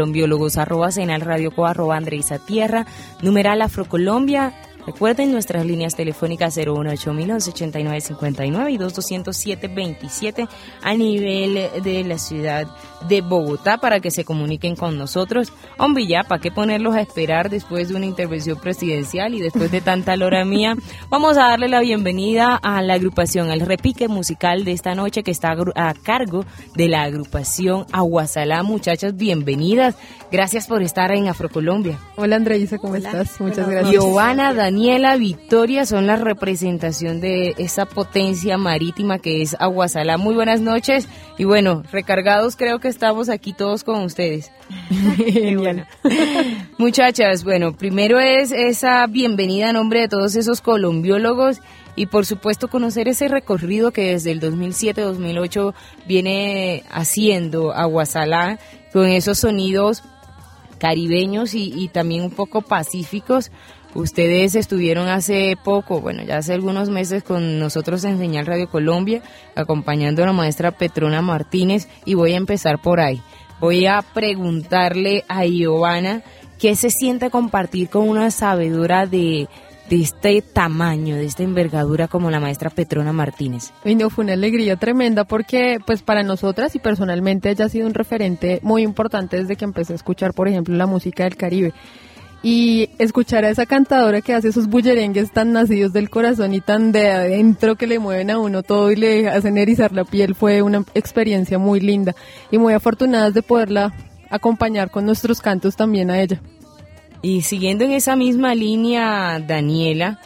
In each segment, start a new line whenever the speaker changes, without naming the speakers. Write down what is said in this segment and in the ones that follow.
colombiólogos arroba senal radio co arroba Andreisa Tierra, numeral Afrocolombia, Recuerden nuestras líneas telefónicas 018 8959 y 220727 a nivel de la ciudad de Bogotá para que se comuniquen con nosotros. Hombre, ya, ¿para qué ponerlos a esperar después de una intervención presidencial y después de tanta lora mía? Vamos a darle la bienvenida a la agrupación, al repique musical de esta noche que está a cargo de la agrupación Aguasalá. Muchachas, bienvenidas. Gracias por estar en Afrocolombia.
Hola Andreisa, ¿cómo estás? Muchas gracias.
Giovanna, Daniela, Victoria son la representación de esa potencia marítima que es Aguasalá. Muy buenas noches y bueno, recargados creo que estamos aquí todos con ustedes. bueno. Muchachas, bueno, primero es esa bienvenida a nombre de todos esos colombiólogos y por supuesto conocer ese recorrido que desde el 2007-2008 viene haciendo Aguasalá con esos sonidos caribeños y, y también un poco pacíficos Ustedes estuvieron hace poco, bueno, ya hace algunos meses con nosotros en Señal Radio Colombia, acompañando a la maestra Petrona Martínez y voy a empezar por ahí. Voy a preguntarle a Giovanna qué se siente compartir con una sabedora de, este tamaño, de esta envergadura como la maestra Petrona Martínez?
Y no, fue una alegría tremenda porque pues para nosotras y personalmente ella ha sido un referente muy importante desde que empecé a escuchar, por ejemplo, la música del Caribe y escuchar a esa cantadora que hace esos bullerengues tan nacidos del corazón y tan de adentro que le mueven a uno todo y le hacen erizar la piel fue una experiencia muy linda y muy afortunadas de poderla acompañar con nuestros cantos también a ella.
Y siguiendo en esa misma línea, Daniela,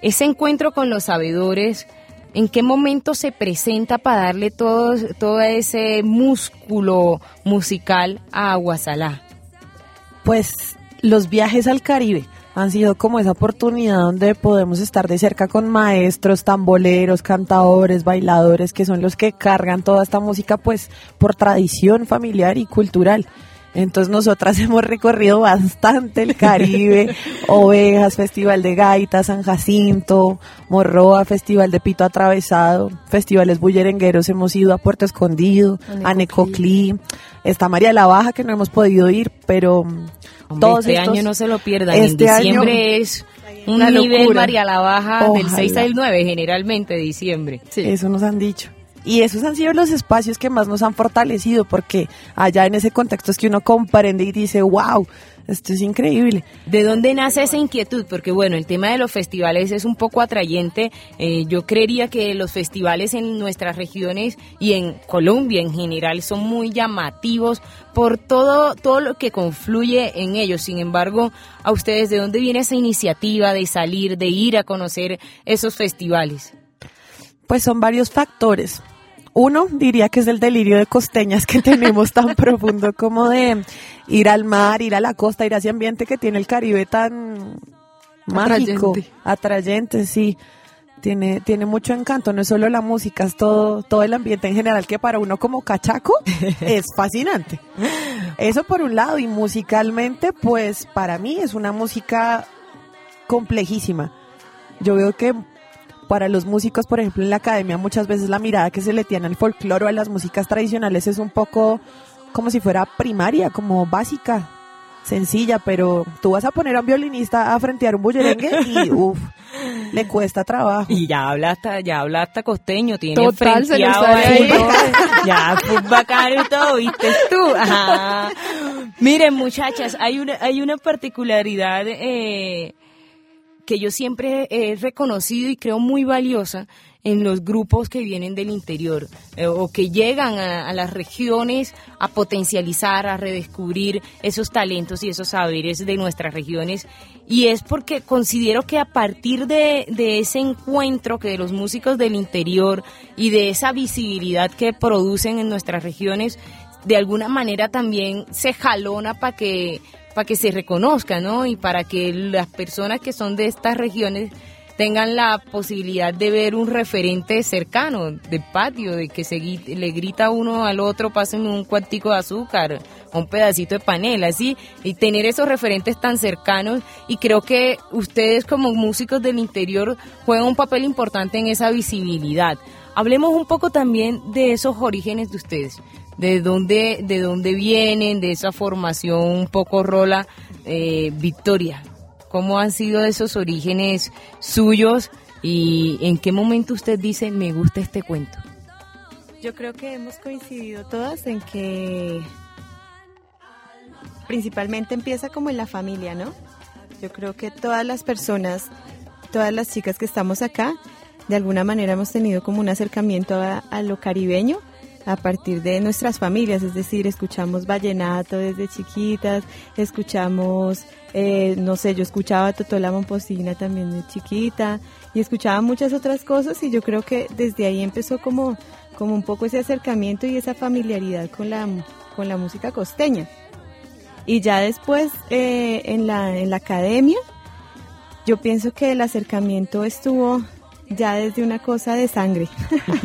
ese encuentro con los sabedores, ¿en qué momento se presenta para darle todo, todo ese músculo musical a Aguasalá?
Pues los viajes al Caribe han sido como esa oportunidad donde podemos estar de cerca con maestros, tamboleros, cantadores, bailadores, que son los que cargan toda esta música pues por tradición familiar y cultural. Entonces nosotras hemos recorrido bastante el Caribe, Ovejas, Festival de Gaita, San Jacinto, Morroa, Festival de Pito Atravesado, festivales bullerengueros, hemos ido a Puerto Escondido, a Necoclí, está María la Baja que no hemos podido ir, pero
todos este año no se lo pierdan, este en diciembre es un nivel María la Baja del 6 al 9 generalmente diciembre.
Sí. Eso nos han dicho. Y esos han sido los espacios que más nos han fortalecido, porque allá en ese contexto es que uno comprende y dice, wow, esto es increíble.
¿De dónde nace esa inquietud? Porque bueno, el tema de los festivales es un poco atrayente. Eh, yo creería que los festivales en nuestras regiones y en Colombia en general son muy llamativos por todo, todo lo que confluye en ellos. Sin embargo, a ustedes, ¿de dónde viene esa iniciativa de salir, de ir a conocer esos festivales?
Pues son varios factores. Uno diría que es el delirio de costeñas que tenemos tan profundo como de ir al mar, ir a la costa, ir a ese ambiente que tiene el Caribe tan mágico, atrayente, sí. Tiene, tiene mucho encanto, no es solo la música, es todo, todo el ambiente en general que para uno como cachaco es fascinante. Eso por un lado, y musicalmente, pues para mí es una música complejísima. Yo veo que para los músicos, por ejemplo, en la academia, muchas veces la mirada que se le tiene al folclore o a las músicas tradicionales es un poco como si fuera primaria, como básica, sencilla, pero tú vas a poner a un violinista a frentear un bullerengue y uff, le cuesta trabajo.
Y ya habla hasta, ya habla hasta costeño, tiene Total, frenteado ahí, ya fue bacano y todo, viste tú. Miren, muchachas, hay una, hay una particularidad eh, que yo siempre he reconocido y creo muy valiosa en los grupos que vienen del interior eh, o que llegan a, las regiones a potencializar, a redescubrir esos talentos y esos saberes de nuestras regiones. Y es porque considero que a partir de, de ese encuentro que de los músicos del interior y de esa visibilidad que producen en nuestras regiones, de alguna manera también se jalona para que para que se reconozca, ¿no? Y para que las personas que son de estas regiones tengan la posibilidad de ver un referente cercano de patio, de que se le grita uno al otro, pasen un cuartico de azúcar, un pedacito de panela, así, y tener esos referentes tan cercanos. Y creo que ustedes como músicos del interior juegan un papel importante en esa visibilidad. Hablemos un poco también de esos orígenes de ustedes. De dónde, de dónde vienen, de esa formación un poco rola, eh, Victoria. ¿Cómo han sido esos orígenes suyos y en qué momento usted dice me gusta este cuento?
Yo creo que hemos coincidido todas en que principalmente empieza como en la familia, ¿no? Yo creo que todas las personas, todas las chicas que estamos acá, de alguna manera hemos tenido como un acercamiento a, lo caribeño a partir de nuestras familias, es decir, escuchamos vallenato desde chiquitas, escuchamos, eh, no sé, yo escuchaba Totola Momposina también de chiquita y escuchaba muchas otras cosas y yo creo que desde ahí empezó como, como un poco ese acercamiento y esa familiaridad con la, con la música costeña. Y ya después eh, en, la, en la academia, yo pienso que el acercamiento estuvo ya desde una cosa de sangre,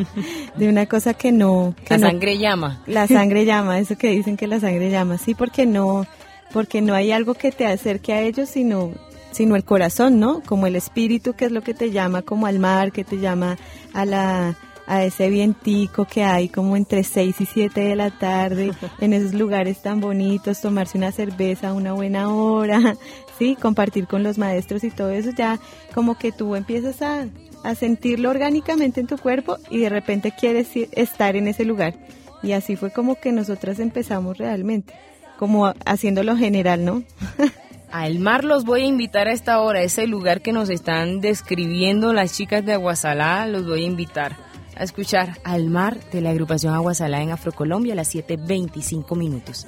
de una cosa que no...
la sangre llama.
La sangre llama, eso que dicen que la sangre llama, sí, porque no, porque no hay algo que te acerque a ellos, sino, sino el corazón, ¿no? Como el espíritu, que es lo que te llama como al mar, que te llama a la a ese vientico que hay como entre 6 y 7 de la tarde, en esos lugares tan bonitos, tomarse una cerveza a una buena hora, sí, compartir con los maestros y todo eso, ya como que tú empiezas a, a sentirlo orgánicamente en tu cuerpo y de repente quieres estar en ese lugar. Y así fue como que nosotras empezamos realmente, como haciéndolo general, ¿no?
Al mar los voy a invitar a esta hora, ese lugar que nos están describiendo las chicas de Aguasalá, los voy a invitar a escuchar Al Mar de la agrupación Aguasalá en Afrocolombia a las 7.25 minutos.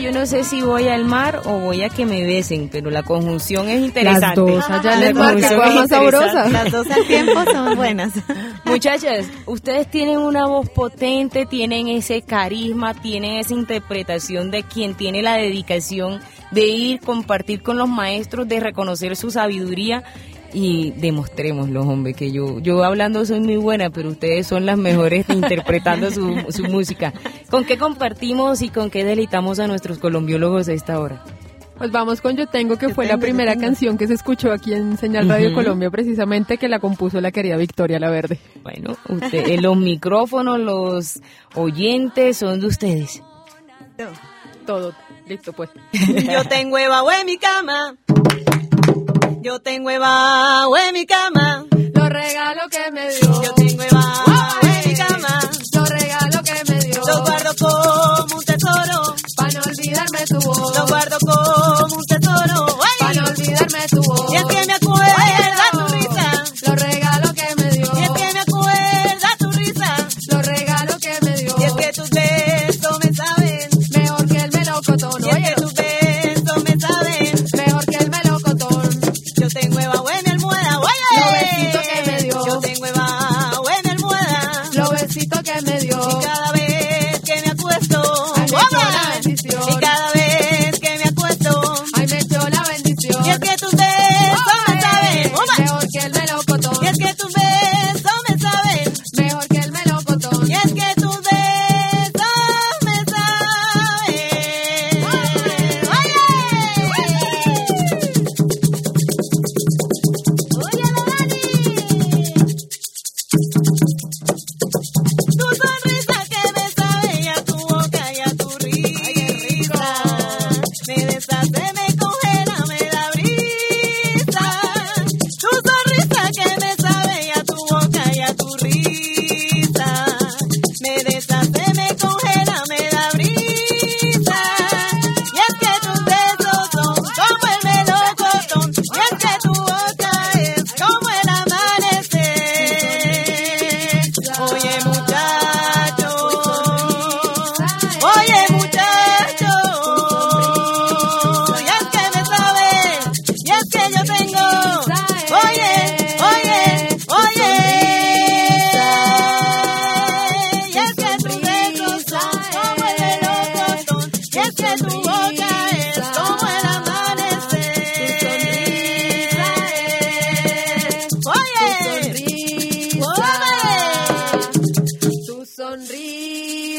Yo no sé si voy al mar o voy a que me besen, pero la conjunción es interesante.
Las dos allá en el mar, más sabrosa.
Las dos al tiempo son buenas.
Muchachas, ustedes tienen una voz potente, tienen ese carisma, tienen esa interpretación de quien tiene la dedicación de ir, compartir con los maestros, de reconocer su sabiduría y demostrémoslo, hombre, que yo, yo hablando soy muy buena, pero ustedes son las mejores interpretando su, su música. ¿Con qué compartimos y con qué deleitamos a nuestros colombiólogos a esta hora?
Pues vamos con Yo Tengo, que fue la primera canción que se escuchó aquí en Señal Radio Colombia, precisamente que la compuso la querida Victoria La Verde.
Bueno, usted, eh, los micrófonos, los oyentes son de ustedes.
Todo, listo pues.
Yo tengo Eva en mi cama. Yo tengo Eva en mi cama.
Los regalos que me dio.
Yo tengo Eva en mi cama.
Los regalos que me dio.
Los guardo como un tesoro.
Para no olvidarme tu voz.
Los guardo como un tesoro.
Para no olvidarme tu voz.
Y es que me
que me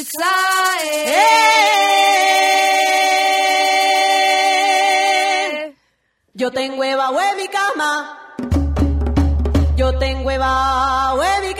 Israel.
Yo tengo hueva en mi
cama. Yo tengo hueva mi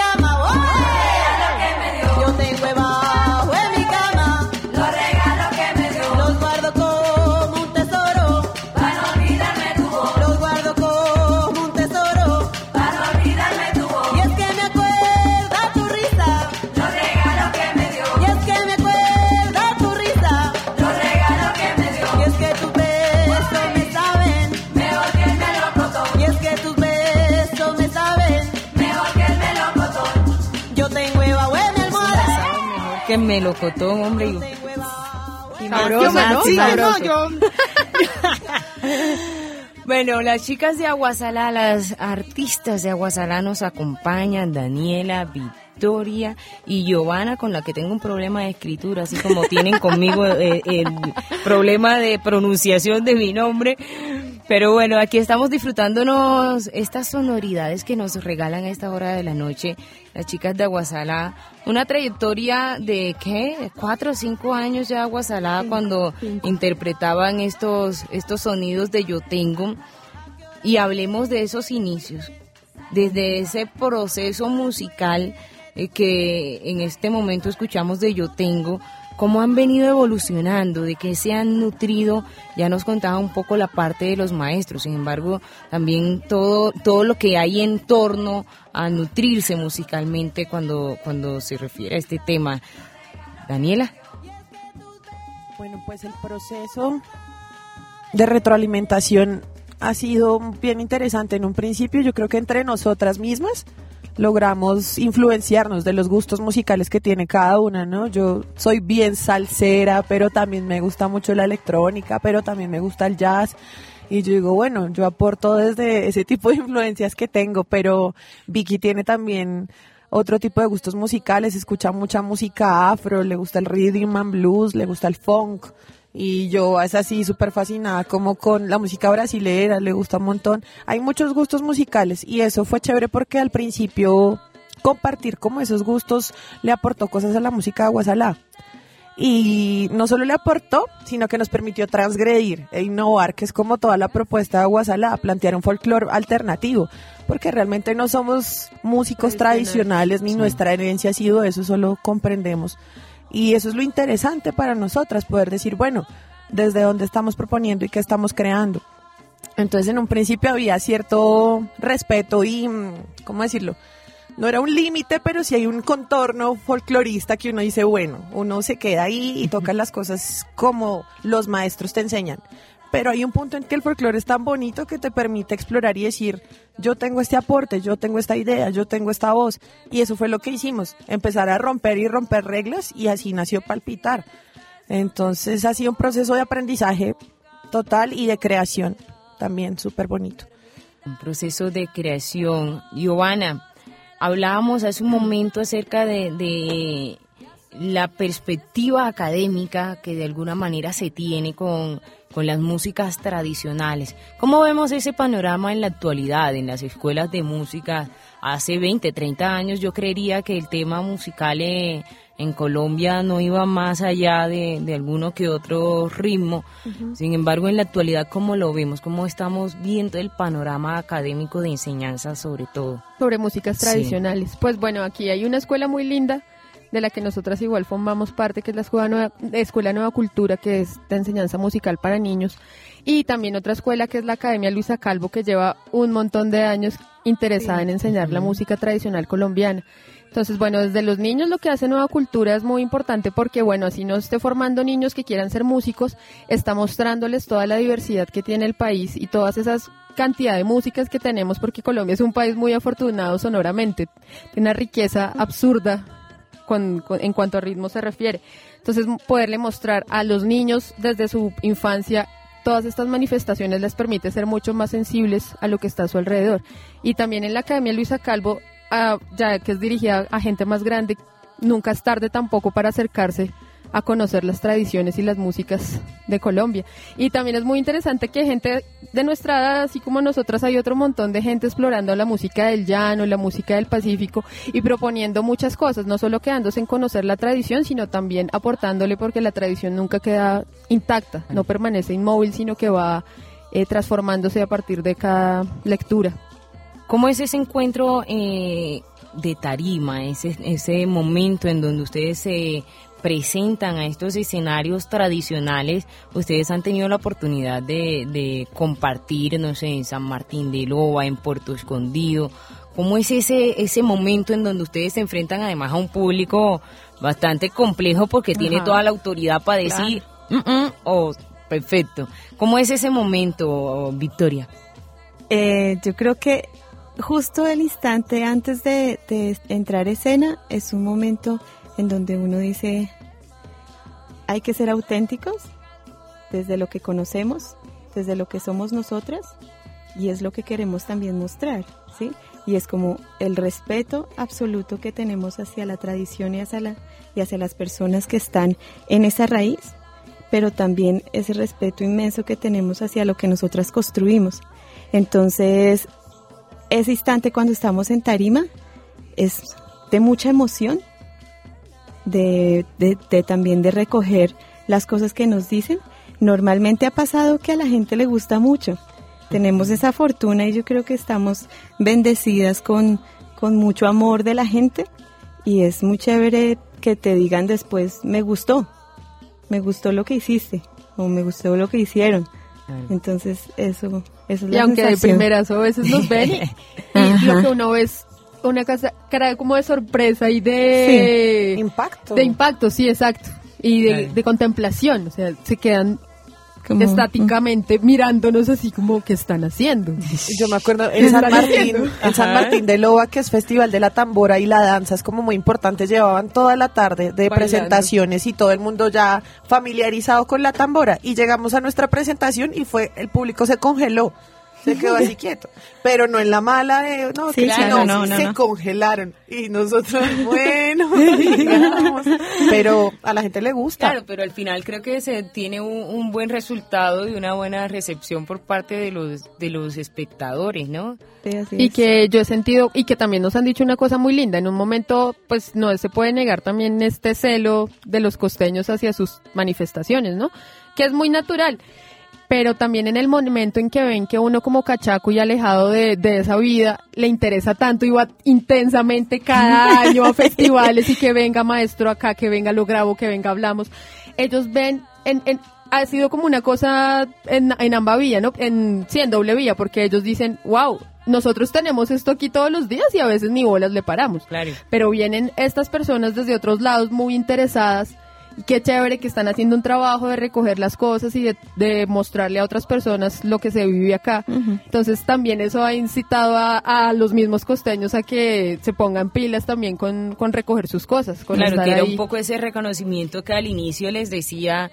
melocotón, hombre. Y, Bueno, las chicas de Aguasalá, las artistas de Aguasalá nos acompañan, Daniela, Victoria y Giovanna, con la que tengo un problema de escritura, así como tienen conmigo eh, el problema de pronunciación de mi nombre. Pero bueno, aquí estamos disfrutándonos estas sonoridades que nos regalan a esta hora de la noche las chicas de Aguasalá. Una trayectoria de, ¿qué? Cuatro o cinco años ya Aguasalá cuando interpretaban estos, estos sonidos de Yo Tengo. Y hablemos de esos inicios, desde ese proceso musical eh, que en este momento escuchamos de Yo Tengo cómo han venido evolucionando, de qué se han nutrido. Ya nos contaba un poco la parte de los maestros, sin embargo, también todo, todo lo que hay en torno a nutrirse musicalmente cuando, cuando se refiere a este tema. Daniela.
Bueno, pues el proceso de retroalimentación ha sido bien interesante en un principio, yo creo que entre nosotras mismas logramos influenciarnos de los gustos musicales que tiene cada una, ¿no? Yo soy bien salsera, pero también me gusta mucho la electrónica, pero también me gusta el jazz. Y yo digo, bueno, yo aporto desde ese tipo de influencias que tengo, pero Vicky tiene también otro tipo de gustos musicales, escucha mucha música afro, le gusta el rhythm and blues, le gusta el funk y yo es así súper fascinada como con la música brasilera, le gusta un montón. Hay muchos gustos musicales y eso fue chévere porque al principio compartir como esos gustos le aportó cosas a la música de Guasalá. Y no solo le aportó, sino que nos permitió transgredir e innovar, que es como toda la propuesta de Guasalá, plantear un folclore alternativo, porque realmente no somos músicos tradicionales, ni nuestra herencia ha sido eso, solo comprendemos y eso es lo interesante para nosotras, poder decir, bueno, desde dónde estamos proponiendo y qué estamos creando. Entonces en un principio había cierto respeto y, mm, ¿cómo decirlo? No era un límite, pero sí hay un contorno folclorista que uno dice, bueno, uno se queda ahí y toca las cosas como los maestros te enseñan pero hay un punto en que el folclore es tan bonito que te permite explorar y decir, yo tengo este aporte, yo tengo esta idea, yo tengo esta voz. Y eso fue lo que hicimos, empezar a romper y romper reglas y así nació Palpitar. Entonces ha sido un proceso de aprendizaje total y de creación también súper bonito.
Un proceso de creación. Giovanna, hablábamos hace un momento acerca de, la perspectiva académica que de alguna manera se tiene con con las músicas tradicionales. ¿Cómo vemos ese panorama en la actualidad, en las escuelas de música? Hace 20, 30 años yo creería que el tema musical eh, en Colombia no iba más allá de, alguno que otro ritmo. Sin embargo, en la actualidad, ¿cómo lo vemos? ¿Cómo estamos viendo el panorama académico de enseñanza sobre todo?
Sobre músicas tradicionales. Pues bueno, aquí hay una escuela muy linda de la que nosotras igual formamos parte, que es la Escuela Nueva, escuela Nueva Cultura, que es de enseñanza musical para niños, y también otra escuela que es la Academia Luisa Calvo, que lleva un montón de años interesada en enseñar la música tradicional colombiana. Entonces, bueno, desde los niños lo que hace Nueva Cultura es muy importante porque, bueno, así no esté formando niños que quieran ser músicos, está mostrándoles toda la diversidad que tiene el país y todas esas cantidad de músicas que tenemos porque Colombia es un país muy afortunado sonoramente, tiene una riqueza absurda en cuanto a ritmo se refiere. Entonces, poderle mostrar a los niños desde su infancia todas estas manifestaciones les permite ser mucho más sensibles a lo que está a su alrededor. Y también en la Academia Luisa Calvo, ah, ya que es dirigida a gente más grande, nunca es tarde tampoco para acercarse a conocer las tradiciones y las músicas de Colombia. Y también es muy interesante que gente de nuestra edad, así como nosotras, hay otro montón de gente explorando la música del llano, la música del Pacífico y proponiendo muchas cosas, no solo quedándose en conocer la tradición, sino también aportándole porque la tradición nunca queda intacta, no permanece inmóvil, sino que va eh, transformándose a partir de cada lectura.
¿Cómo es ese encuentro eh, de tarima, ese, ese momento en donde ustedes se presentan a estos escenarios tradicionales, ustedes han tenido la oportunidad de, de compartir, no sé, en San Martín de Loba, en Puerto Escondido. ¿Cómo es ese, ese momento en donde ustedes se enfrentan además a un público bastante complejo porque tiene toda la autoridad para decir, mm, mm", o perfecto. ¿Cómo es ese momento, Victoria?
Eh, yo creo que justo el instante antes de, entrar a escena es un momento en donde uno dice, hay que ser auténticos desde lo que conocemos, desde lo que somos nosotras, y es lo que queremos también mostrar, ¿sí? Y es como el respeto absoluto que tenemos hacia la tradición y hacia, la, y hacia las personas que están en esa raíz, pero también ese respeto inmenso que tenemos hacia lo que nosotras construimos. Entonces, ese instante cuando estamos en tarima es de mucha emoción, de, de, también de recoger las cosas que nos dicen. Normalmente ha pasado que a la gente le gusta mucho. Tenemos esa fortuna y yo creo que estamos bendecidas con, con mucho amor de la gente y es muy chévere que te digan después, me gustó, me gustó lo que hiciste o me gustó lo que hicieron. Entonces, eso, es
y aunque de primeras a veces nos ven y, lo que uno ve es una casa, cara como de sorpresa y de...
impacto.
De impacto, sí, exacto. Y de, contemplación, o sea, se quedan estáticamente mirándonos así como que están haciendo.
Yo me acuerdo en San Martín, en San Martín de Loba, que es Festival de la Tambora y la danza, es como muy importante, llevaban toda la tarde de presentaciones y todo el mundo ya familiarizado con la tambora. Y llegamos a nuestra presentación y fue el público se congeló se quedó así quieto. Pero no en la mala de, no, que no, se congelaron. Y nosotros, bueno, Pero a la gente le gusta.
Claro, pero al final creo que se tiene un, buen resultado y una buena recepción por parte de los, de los espectadores, ¿no?
y que yo he sentido, y que también nos han dicho una cosa muy linda, en un momento, pues no se puede negar también este celo de los costeños hacia sus manifestaciones, ¿no? Que es muy natural pero también en el momento en que ven que uno como cachaco y alejado de, esa vida le interesa tanto y va intensamente cada año a festivales y que venga maestro acá, que venga lo grabo, que venga hablamos, ellos ven en, ha sido como una cosa en, en ambas vías, ¿no? En, sí, en doble vía, porque ellos dicen, wow, nosotros tenemos esto aquí todos los días y a veces ni bolas le paramos.
Claro.
Pero vienen estas personas desde otros lados muy interesadas qué chévere que están haciendo un trabajo de recoger las cosas y de, mostrarle a otras personas lo que se vive acá. Entonces también eso ha incitado a, los mismos costeños a que se pongan pilas también con, recoger sus cosas. Con
claro, que era un poco ese reconocimiento que al inicio les decía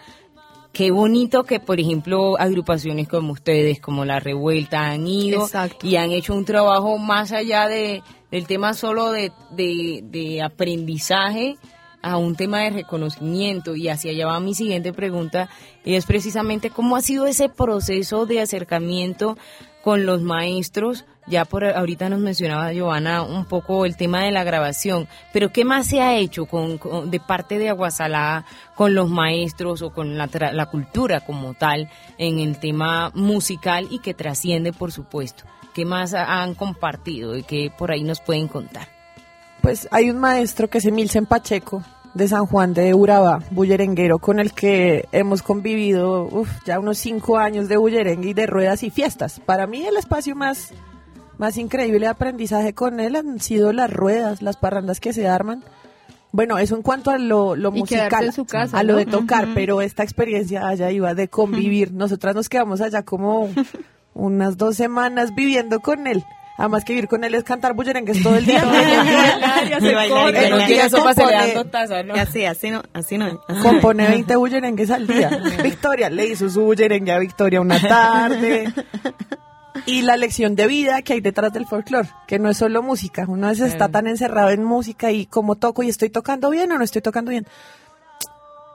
qué bonito que, por ejemplo, agrupaciones como ustedes, como La Revuelta, han ido y han hecho un trabajo más allá de, del tema solo de, de, de aprendizaje, a un tema de reconocimiento y hacia allá va mi siguiente pregunta y es precisamente cómo ha sido ese proceso de acercamiento con los maestros. Ya por ahorita nos mencionaba Giovanna un poco el tema de la grabación, pero ¿qué más se ha hecho con, de parte de Aguasalá con los maestros o con la, la cultura como tal en el tema musical y que trasciende, por supuesto? ¿Qué más han compartido y qué por ahí nos pueden contar?
Pues hay un maestro que es Emilsen Pacheco de San Juan de Urabá, bullerenguero, con el que hemos convivido ya unos cinco años de bullerengue y de ruedas y fiestas. Para mí el espacio más, más increíble de aprendizaje con él han sido las ruedas, las parrandas que se arman. Bueno, eso en cuanto a lo, lo musical,
en su casa,
a lo de tocar, pero esta experiencia allá iba de convivir. Nosotras nos quedamos allá como unas dos semanas viviendo con él. Además que vivir con él es cantar bullerengues todo el día.
Así, así no, así no.
Compone 20 bullerengues al día. Victoria le hizo su bullerengue a Victoria una tarde. Y la lección de vida que hay detrás del folclore, que no es solo música. Uno a veces está tan encerrado en música y como toco y estoy tocando bien o no estoy tocando bien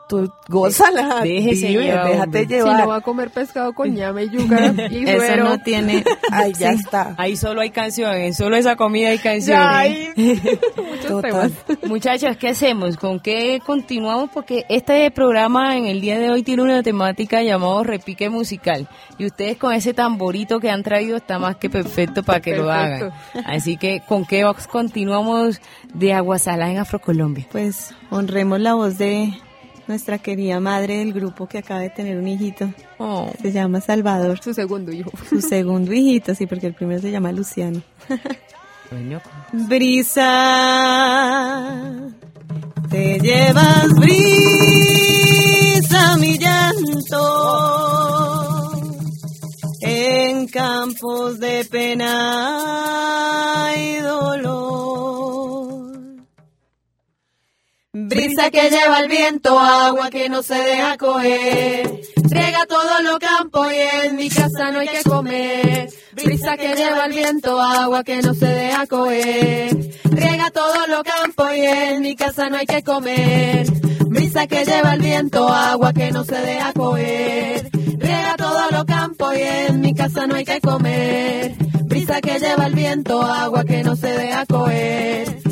tú gózala,
déjese llevar,
déjate llevar.
Si no va a comer pescado con ñame y yuca y
Eso no tiene,
ahí ya está.
Ahí solo hay canciones, solo esa comida hay canciones.
muchos temas.
Muchachas, ¿qué hacemos? ¿Con qué continuamos? Porque este programa en el día de hoy tiene una temática llamada repique musical. Y ustedes con ese tamborito que han traído está más que perfecto para que lo hagan. Así que, ¿con qué continuamos de Aguasalá en Afrocolombia?
Pues honremos la voz de nuestra querida madre del grupo que acaba de tener un hijito. Oh. Se llama Salvador.
Su segundo hijo.
Su segundo hijito, sí, porque el primero se llama Luciano. brisa, te llevas brisa mi llanto en campos de pena Brisa que lleva el viento, agua que no se deja coger. Riega todos los campos y en mi casa no hay que comer. Brisa que lleva el viento, agua que no se deja coger. Riega todos los campos y en mi casa no hay que comer. Brisa que lleva el viento, agua que no se deja coger. Riega todos los campos y en mi casa no hay que comer. Brisa que lleva el viento, agua que no se deja coger.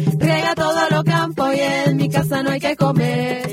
Riega todos los campos y en mi casa no hay que comer.